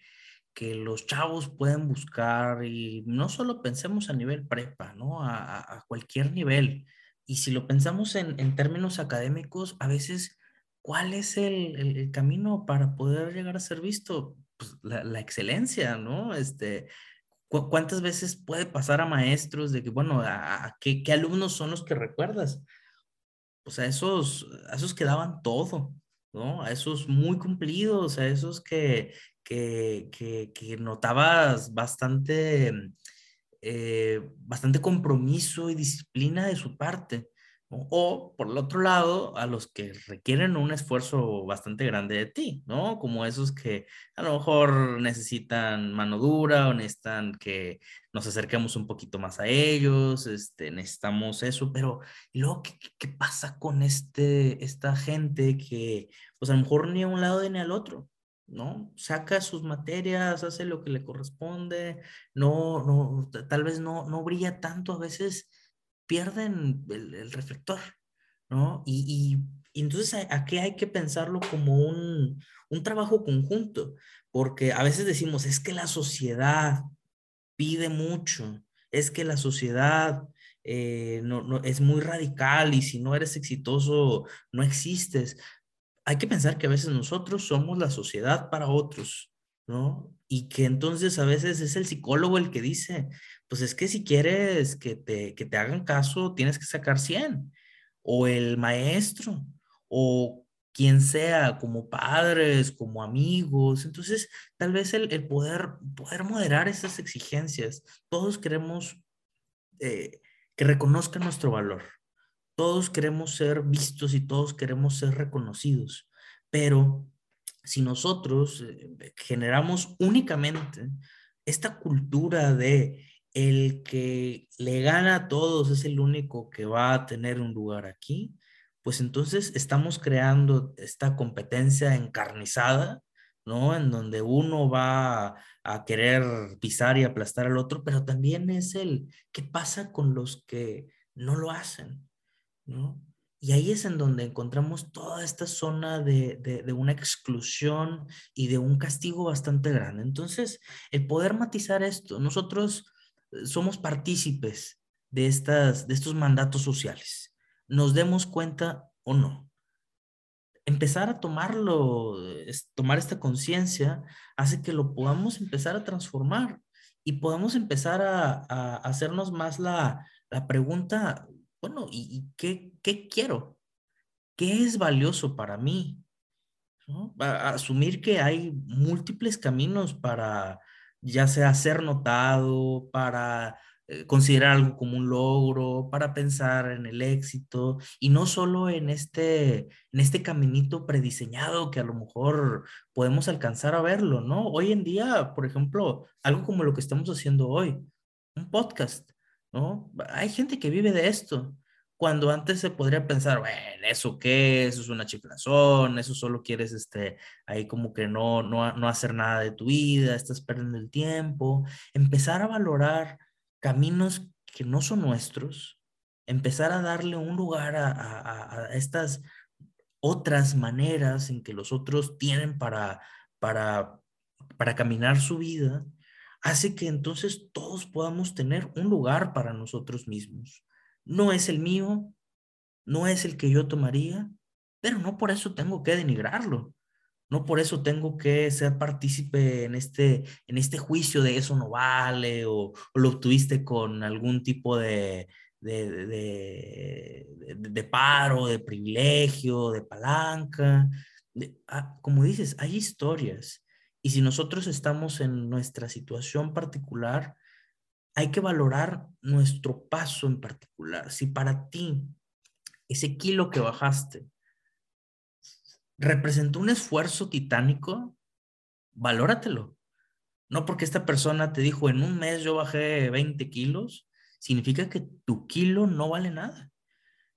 que los chavos pueden buscar y no solo pensemos a nivel prepa, ¿no? A, cualquier nivel. Y si lo pensamos en, términos académicos, a veces, ¿cuál es el, camino para poder llegar a ser visto? pues, la, excelencia, ¿no? Este, ¿Cuántas veces puede pasar a maestros de que, bueno, a, qué, alumnos son los que recuerdas? Pues a esos, a esos que daban todo, ¿no? A esos muy cumplidos, a esos que, que, que, notabas bastante, eh, bastante compromiso y disciplina de su parte. O por el otro lado, a los que requieren un esfuerzo bastante grande de ti, ¿no? Como esos que a lo mejor necesitan mano dura o necesitan que nos acerquemos un poquito más a ellos, este, necesitamos eso, pero ¿y luego qué, qué pasa con este, esta gente que pues a lo mejor ni a un lado ni al otro? ¿no? Saca sus materias, hace lo que le corresponde, no, no, tal vez no, no brilla tanto a veces pierden el, reflector, ¿no? Y, entonces aquí hay que pensarlo como un, trabajo conjunto, porque a veces decimos, es que la sociedad pide mucho, es que la sociedad eh, no, es muy radical y si no eres exitoso, no existes. Hay que pensar que a veces nosotros somos la sociedad para otros, ¿no? Y que entonces a veces es el psicólogo el que dice, pues es que si quieres que te, que te hagan caso, tienes que sacar 100. O el maestro, o quien sea, como padres, como amigos. Entonces, tal vez el, el poder, poder moderar esas exigencias. Todos queremos eh, que reconozcan nuestro valor. Todos queremos ser vistos y todos queremos ser reconocidos. Pero si nosotros eh, generamos únicamente esta cultura de el que le gana a todos es el único que va a tener un lugar aquí, pues entonces estamos creando esta competencia encarnizada, ¿no? En donde uno va a querer pisar y aplastar al otro, pero también es el qué pasa con los que no lo hacen, ¿no? Y ahí es en donde encontramos toda esta zona de, de, una exclusión y de un castigo bastante grande. Entonces, el poder matizar esto, nosotros somos partícipes de, estas, de estos mandatos sociales, nos demos cuenta o no. Empezar a tomarlo, tomar esta conciencia, hace que lo podamos empezar a transformar y podamos empezar a, hacernos más la, pregunta, bueno, ¿y, qué, qué, quiero? ¿Qué es valioso para mí? asumir que hay múltiples caminos para, ya sea ser notado, para eh, considerar algo como un logro, para pensar en el éxito y no solo en este, en este caminito prediseñado que a lo mejor podemos alcanzar a verlo, ¿no? Hoy en día, por ejemplo, algo como lo que estamos haciendo hoy, un podcast, ¿no? Hay gente que vive de esto cuando antes se podría pensar, bueno, ¿eso qué? Eso es una chiflazón, eso solo quieres, este, ahí como que no, no, no hacer nada de tu vida, estás perdiendo el tiempo. Empezar a valorar caminos que no son nuestros, empezar a darle un lugar a, a, a estas otras maneras en que los otros tienen para, para, para caminar su vida, hace que entonces todos podamos tener un lugar para nosotros mismos no es el mío, no es el que yo tomaría, pero no por eso tengo que denigrarlo. No por eso tengo que ser partícipe en este, en este juicio de eso no vale o, lo obtuviste con algún tipo de, de, de, paro, de privilegio, de palanca. Ah, como dices, hay historias. Y si nosotros estamos en nuestra situación particular, hay que valorar nuestro paso en particular. Si para ti ese kilo que bajaste representó un esfuerzo titánico, valóratelo. No porque esta persona te dijo, en un mes yo bajé 20 kilos, significa que tu kilo no vale nada.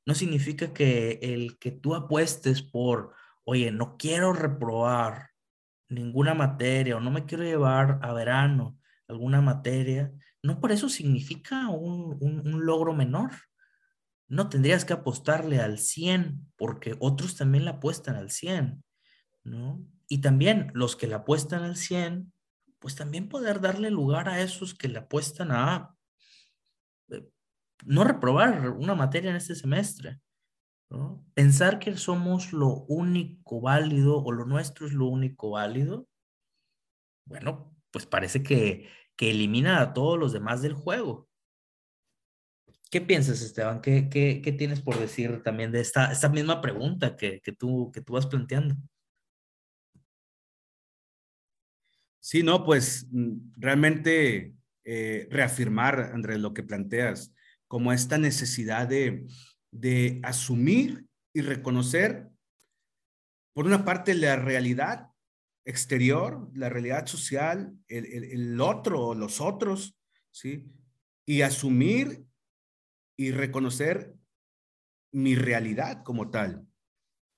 No significa que el que tú apuestes por, oye, no quiero reprobar ninguna materia o no me quiero llevar a verano alguna materia, no por eso significa un, un logro menor. No tendrías que apostarle al 100 porque otros también la apuestan al 100, ¿no? Y también los que la apuestan al 100, pues también poder darle lugar a esos que le apuestan a eh, no reprobar una materia en este semestre. Pensar que somos lo único válido o lo nuestro es lo único válido, bueno, pues parece que, que elimina a todos los demás del juego. ¿Qué piensas, Esteban? ¿Qué, qué, qué tienes por decir también de esta, esta misma pregunta que, que, tú, que tú vas planteando? Sí, no, pues mm, realmente eh, reafirmar, Andrés, lo que planteas, como esta necesidad de, de asumir y reconocer, por una parte, la realidad exterior, la realidad social, el, el, otro, los otros, ¿sí? Y asumir y reconocer mi realidad como tal,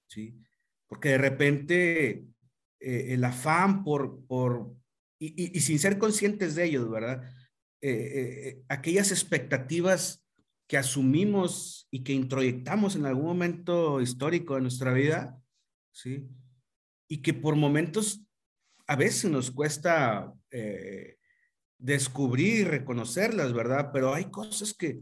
¿sí? Porque de repente eh, el afán por, por y, y, sin ser conscientes de ellos, ¿verdad? Eh, eh, aquellas expectativas que asumimos y que introyectamos en algún momento histórico de nuestra vida, ¿sí? Y que por momentos a veces nos cuesta eh, descubrir, reconocerlas, ¿verdad? Pero hay cosas que,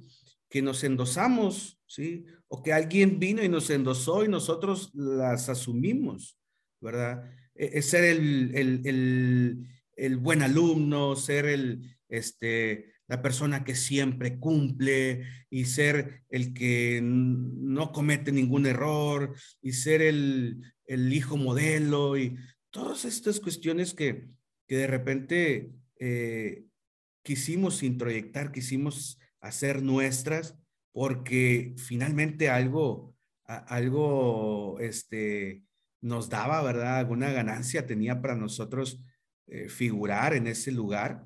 que nos endosamos, ¿sí? O que alguien vino y nos endosó y nosotros las asumimos, ¿verdad? E, es ser el, el, el, el buen alumno, ser el, este, la persona que siempre cumple y ser el que no comete ningún error y ser el, hijo modelo y todas estas cuestiones que, que de repente eh, quisimos introyectar, quisimos hacer nuestras porque finalmente algo, algo este, nos daba, ¿verdad? Alguna ganancia tenía para nosotros eh, figurar en ese lugar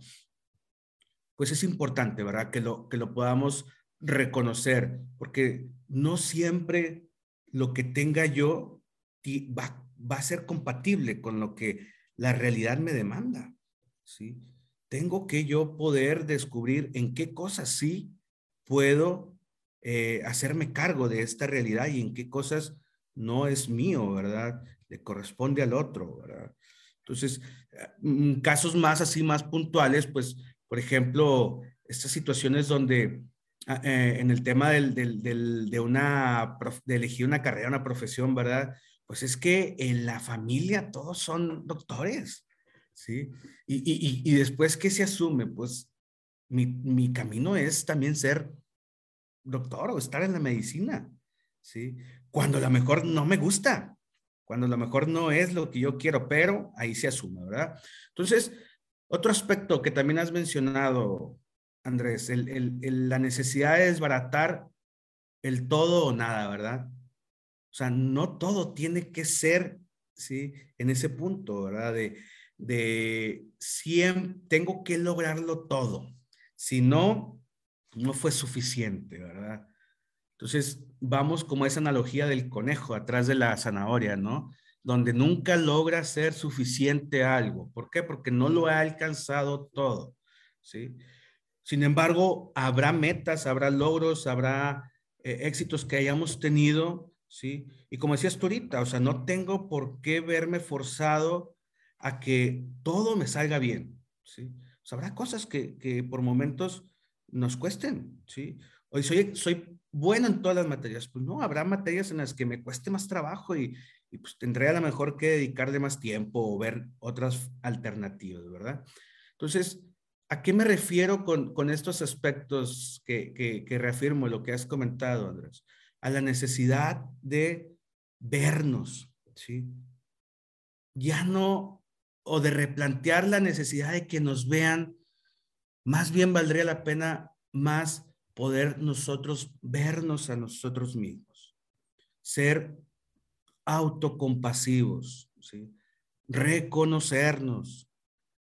pues es importante, ¿verdad? Que lo, que lo podamos reconocer, porque no siempre lo que tenga yo va, va a ser compatible con lo que la realidad me demanda, ¿sí? Tengo que yo poder descubrir en qué cosas sí puedo eh, hacerme cargo de esta realidad y en qué cosas no es mío, ¿verdad? Le corresponde al otro, ¿verdad? Entonces, eh, casos más así, más puntuales, pues por ejemplo, estas situaciones donde ah, eh, en el tema del, del, de, una, de elegir una carrera, una profesión, ¿verdad? Pues es que en la familia todos son doctores, ¿sí? Y, y, y después, ¿qué se asume? Pues mi, mi, camino es también ser doctor o estar en la medicina, ¿sí? Cuando a lo mejor no me gusta, cuando a lo mejor no es lo que yo quiero, pero ahí se asume, ¿verdad? Entonces, otro aspecto que también has mencionado, Andrés, la necesidad de desbaratar el todo o nada, ¿verdad? O sea, no todo tiene que ser, ¿sí? En ese punto, ¿verdad? De, de siempre, tengo que lograrlo todo. Si no, no fue suficiente, ¿verdad? Entonces, vamos como esa analogía del conejo atrás de la zanahoria, ¿no? Donde nunca logra ser suficiente algo. ¿Por qué? Porque no lo ha alcanzado todo, ¿sí? Sin embargo, habrá metas, habrá logros, habrá eh, éxitos que hayamos tenido, ¿sí? Y como decías tú ahorita, o sea, no tengo por qué verme forzado a que todo me salga bien, ¿sí? O habrá cosas que, que por momentos nos cuesten, ¿sí? Hoy soy, soy bueno en todas las materias, pues no, habrá materias en las que me cueste más trabajo y, y pues tendré a lo mejor que dedicarle más tiempo o ver otras alternativas, ¿verdad? Entonces, ¿a qué me refiero con, con estos aspectos que, que, que, reafirmo lo que has comentado, Andrés? A la necesidad de vernos, ¿sí? Ya no, o de replantear la necesidad de que nos vean, más bien valdría la pena más poder nosotros vernos a nosotros mismos, ser autocompasivos, ¿sí? reconocernos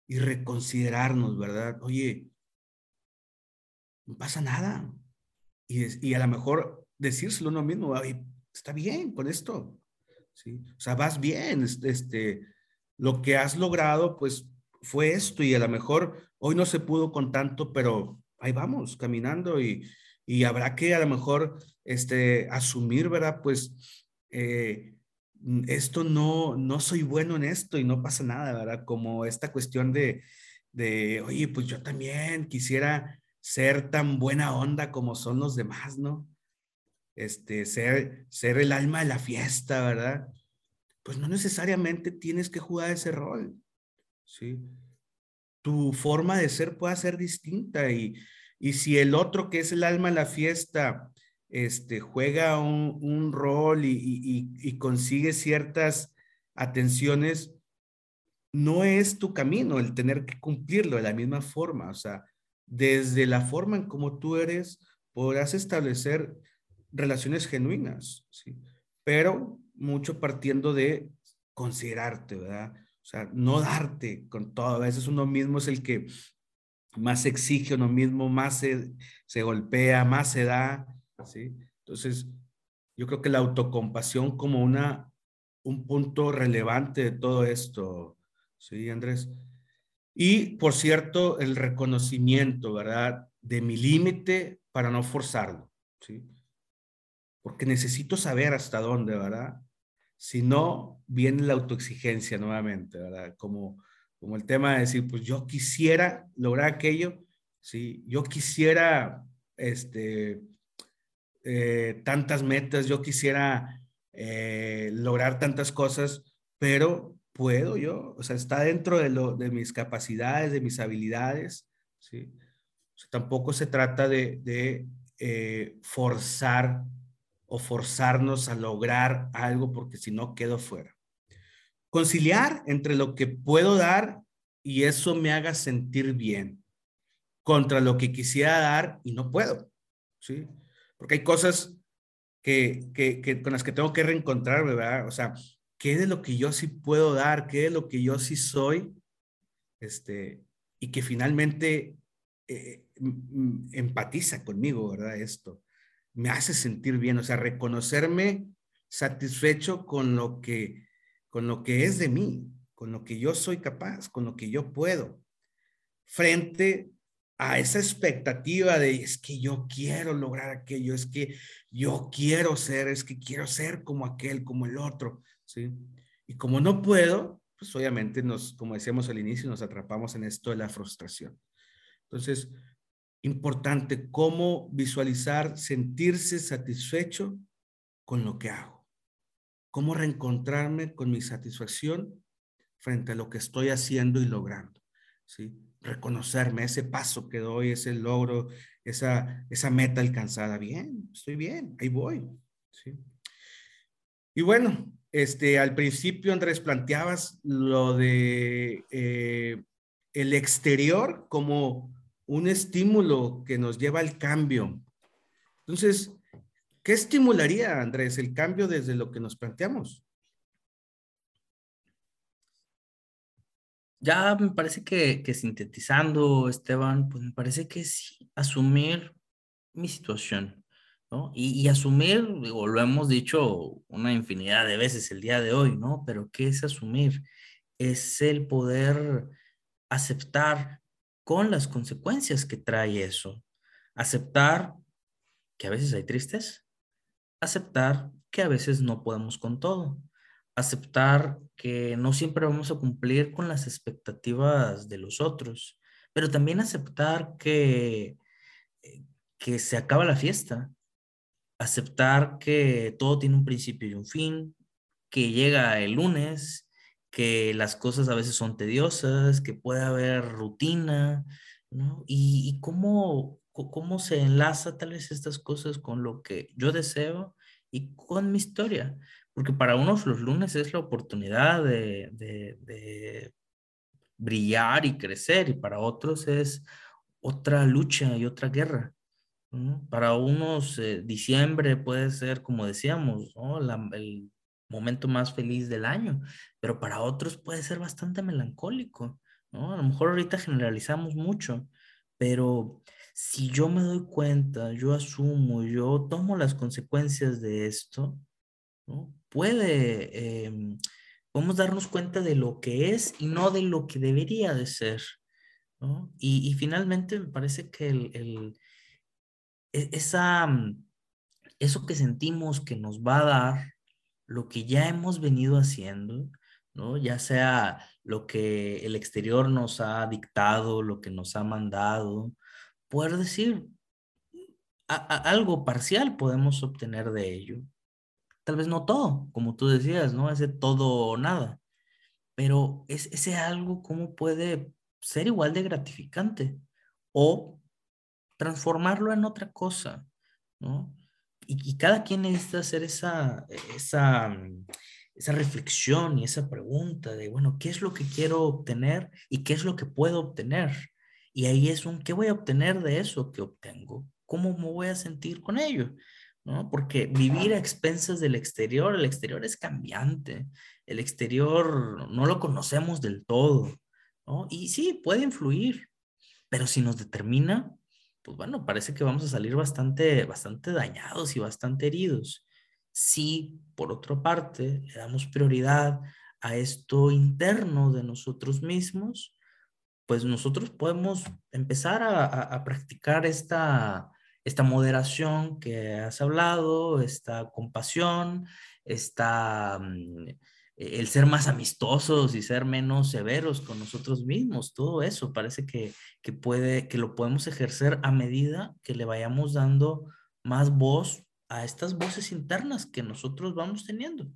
y reconsiderarnos, ¿verdad? Oye, no pasa nada. Y, y a lo mejor decírselo uno mismo, está bien con esto. ¿sí? O sea, vas bien, este, lo que has logrado, pues fue esto y a lo mejor hoy no se pudo con tanto, pero ahí vamos, caminando y, y habrá que a lo mejor este, asumir, ¿verdad? Pues eh, esto no, no soy bueno en esto y no pasa nada, ¿verdad? Como esta cuestión de, de, oye, pues yo también quisiera ser tan buena onda como son los demás, ¿no? Este, ser, ser el alma de la fiesta, ¿verdad? Pues no necesariamente tienes que jugar ese rol, ¿sí? Tu forma de ser puede ser distinta y, y si el otro que es el alma de la fiesta este, juega un, rol y, consigue ciertas atenciones, no es tu camino el tener que cumplirlo de la misma forma. O sea, desde la forma en como tú eres, podrás establecer relaciones genuinas, ¿sí? Pero mucho partiendo de considerarte, ¿verdad? O sea, no darte con todo. A veces uno mismo es el que más exige uno mismo, más se golpea, más se da, ¿sí? Entonces, yo creo que la autocompasión como una, un punto relevante de todo esto, ¿sí, Andrés? Y, por cierto, el reconocimiento, ¿verdad? De mi límite para no forzarlo, ¿sí? Porque necesito saber hasta dónde, ¿verdad? Si no, viene la autoexigencia nuevamente, ¿verdad? Como, como el tema de decir, pues yo quisiera lograr aquello, ¿sí? Yo quisiera, este, eh, tantas metas, yo quisiera eh, lograr tantas cosas, pero puedo yo, o sea, está dentro de, lo, de mis capacidades, de mis habilidades, ¿sí? tampoco se trata de, de eh, forzar o forzarnos a lograr algo porque si no quedo fuera. Conciliar entre lo que puedo dar y eso me haga sentir bien contra lo que quisiera dar y no puedo, ¿sí? Porque hay cosas que, que, con las que tengo que reencontrarme, ¿verdad? O sea, ¿qué de lo que yo sí puedo dar? ¿Qué de lo que yo sí soy? Este, y que finalmente eh, empatiza conmigo, ¿verdad? Esto me hace sentir bien, o sea, reconocerme satisfecho con lo que, con lo que es de mí, con lo que yo soy capaz, con lo que yo puedo, frente a esa expectativa de es que yo quiero lograr aquello, es que yo quiero ser, es que quiero ser como aquel, como el otro, ¿sí? Y como no puedo, pues obviamente nos, como decíamos al inicio, nos atrapamos en esto de la frustración. Entonces, importante cómo visualizar, sentirse satisfecho con lo que hago. Cómo reencontrarme con mi satisfacción frente a lo que estoy haciendo y logrando, ¿sí? Reconocerme, ese paso que doy, ese logro, esa, esa meta alcanzada. Bien, estoy bien, ahí voy. ¿sí? Y bueno, este, al principio, Andrés, planteabas lo de eh, el exterior como un estímulo que nos lleva al cambio. Entonces, ¿qué estimularía, Andrés, el cambio desde lo que nos planteamos? Ya me parece que, sintetizando, Esteban, pues me parece que sí, asumir mi situación, ¿no? Y, asumir, digo, lo hemos dicho una infinidad de veces el día de hoy, ¿no? Pero ¿qué es asumir? Es el poder aceptar con las consecuencias que trae eso. Aceptar que a veces hay tristes, aceptar que a veces no podemos con todo, aceptar que no siempre vamos a cumplir con las expectativas de los otros, pero también aceptar que, eh, que se acaba la fiesta, aceptar que todo tiene un principio y un fin, que llega el lunes, que las cosas a veces son tediosas, que puede haber rutina, ¿no? Y, cómo, cómo se enlaza tal vez estas cosas con lo que yo deseo y con mi historia. Porque para unos los lunes es la oportunidad de, brillar y crecer y para otros es otra lucha y otra guerra. Para unos eh, diciembre puede ser, como decíamos, el momento más feliz del año, pero para otros puede ser bastante melancólico. ¿no? A lo mejor ahorita generalizamos mucho, pero si yo me doy cuenta, yo asumo, yo tomo las consecuencias de esto, ¿no? Puede em, podemos darnos cuenta de lo que es y no de lo que debería de ser. ¿no? Y, finalmente me parece que el, e, esa, mm, eso que sentimos que nos va a dar lo que ya hemos venido haciendo, ¿no? Ya sea lo que el exterior nos ha dictado, lo que nos ha mandado, poder decir algo parcial podemos obtener de ello. Tal vez no todo, como tú decías, ¿no? Ese todo o nada. Pero es, ese algo, ¿cómo puede ser igual de gratificante? O transformarlo en otra cosa, ¿no? Y, cada quien necesita hacer esa, esa, esa reflexión y esa pregunta de, bueno, ¿qué es lo que quiero obtener y qué es lo que puedo obtener? Y ahí es un, ¿qué voy a obtener de eso que obtengo? ¿Cómo me voy a sentir con ello? ¿No? Porque vivir a expensas del exterior, el exterior es cambiante, el exterior no lo conocemos del todo, ¿no? Y sí, puede influir, pero si nos determina, pues bueno, parece que vamos a salir bastante, bastante dañados y bastante heridos. Si, por otra parte, le damos prioridad a esto interno de nosotros mismos, pues nosotros podemos empezar a, practicar esta, esta moderación que has hablado, esta compasión, esta, mm, el ser más amistosos y ser menos severos con nosotros mismos, todo eso parece que, que, puede, que lo podemos ejercer a medida que le vayamos dando más voz a estas voces internas que nosotros vamos teniendo.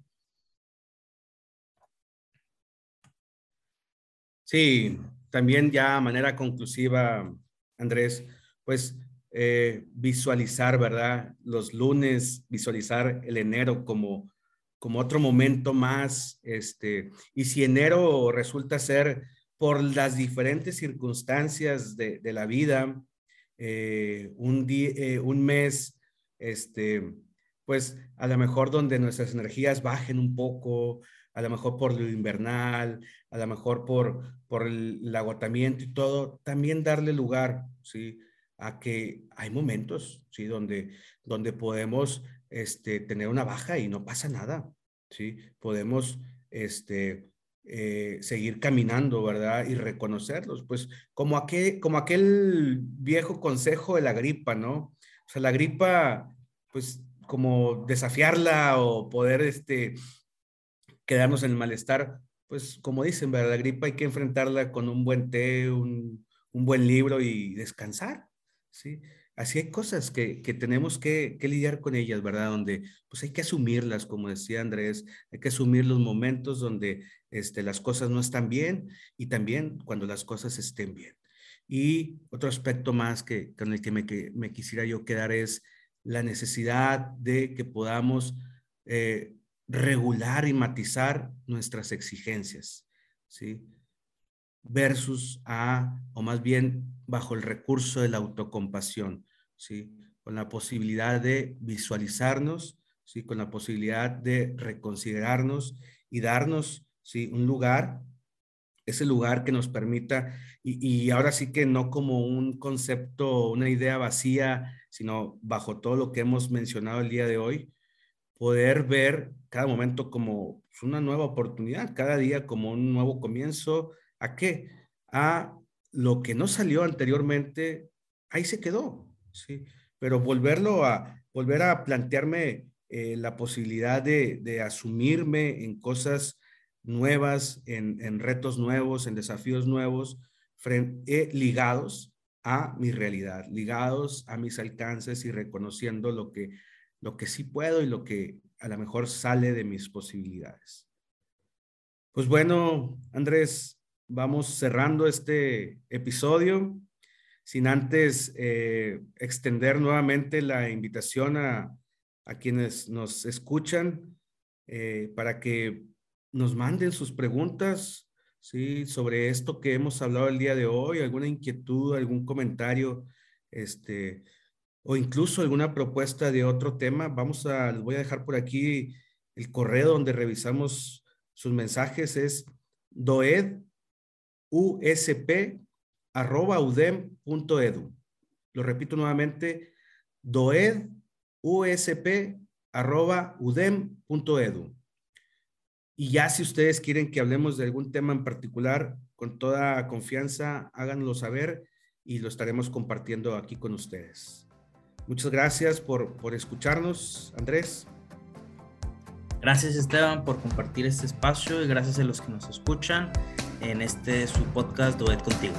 Sí, también ya a manera conclusiva, Andrés, pues eh, visualizar, ¿verdad? Los lunes, visualizar el enero como, como otro momento más, este, y si enero resulta ser por las diferentes circunstancias de, la vida, eh, un, día, eh, un mes, este, pues a lo mejor donde nuestras energías bajen un poco, a lo mejor por lo invernal, a lo mejor por, por el, agotamiento y todo, también darle lugar, ¿sí? A que hay momentos, ¿sí? Donde, donde podemos este, tener una baja y no pasa nada, ¿sí? Podemos este, eh, seguir caminando, ¿verdad? Y reconocerlos, pues como aquel, como aquel viejo consejo de la gripa, ¿no? O sea, la gripa, pues como desafiarla o poder este, quedarnos en el malestar, pues como dicen, ¿verdad? La gripa hay que enfrentarla con un buen té, un, buen libro y descansar, ¿sí? Así hay cosas que, tenemos que, lidiar con ellas, ¿verdad? Donde pues hay que asumirlas, como decía Andrés, hay que asumir los momentos donde este, las cosas no están bien y también cuando las cosas estén bien. Y otro aspecto más que, con el que me, que me quisiera yo quedar es la necesidad de que podamos eh, regular y matizar nuestras exigencias, ¿sí? Versus a, o más bien bajo el recurso de la autocompasión, ¿sí? Con la posibilidad de visualizarnos, ¿sí? Con la posibilidad de reconsiderarnos y darnos, ¿sí? Un lugar, ese lugar que nos permita, y, y ahora sí que no como un concepto, una idea vacía, sino bajo todo lo que hemos mencionado el día de hoy, poder ver cada momento como una nueva oportunidad, cada día como un nuevo comienzo. ¿A qué? A lo que no salió anteriormente, ahí se quedó, ¿sí? Pero volverlo a, volver a plantearme eh, la posibilidad de, asumirme en cosas nuevas, en, retos nuevos, en desafíos nuevos, eh, ligados a mi realidad, ligados a mis alcances y reconociendo lo que lo que sí puedo y lo que a lo mejor sale de mis posibilidades. Pues bueno, Andrés, vamos cerrando este episodio sin antes eh, extender nuevamente la invitación a, quienes nos escuchan eh, para que nos manden sus preguntas ¿sí? sobre esto que hemos hablado el día de hoy, alguna inquietud, algún comentario. Este, o incluso alguna propuesta de otro tema, vamos a, les voy a dejar por aquí el correo donde revisamos sus mensajes, es doedusp.udem.edu. Lo repito nuevamente, doedusp.udem.edu. Y ya si ustedes quieren que hablemos de algún tema en particular, con toda confianza, háganlo saber y lo estaremos compartiendo aquí con ustedes. Muchas gracias por, por escucharnos, Andrés. Gracias Esteban por compartir este espacio y gracias a los que nos escuchan en este su podcast Duet Contigo.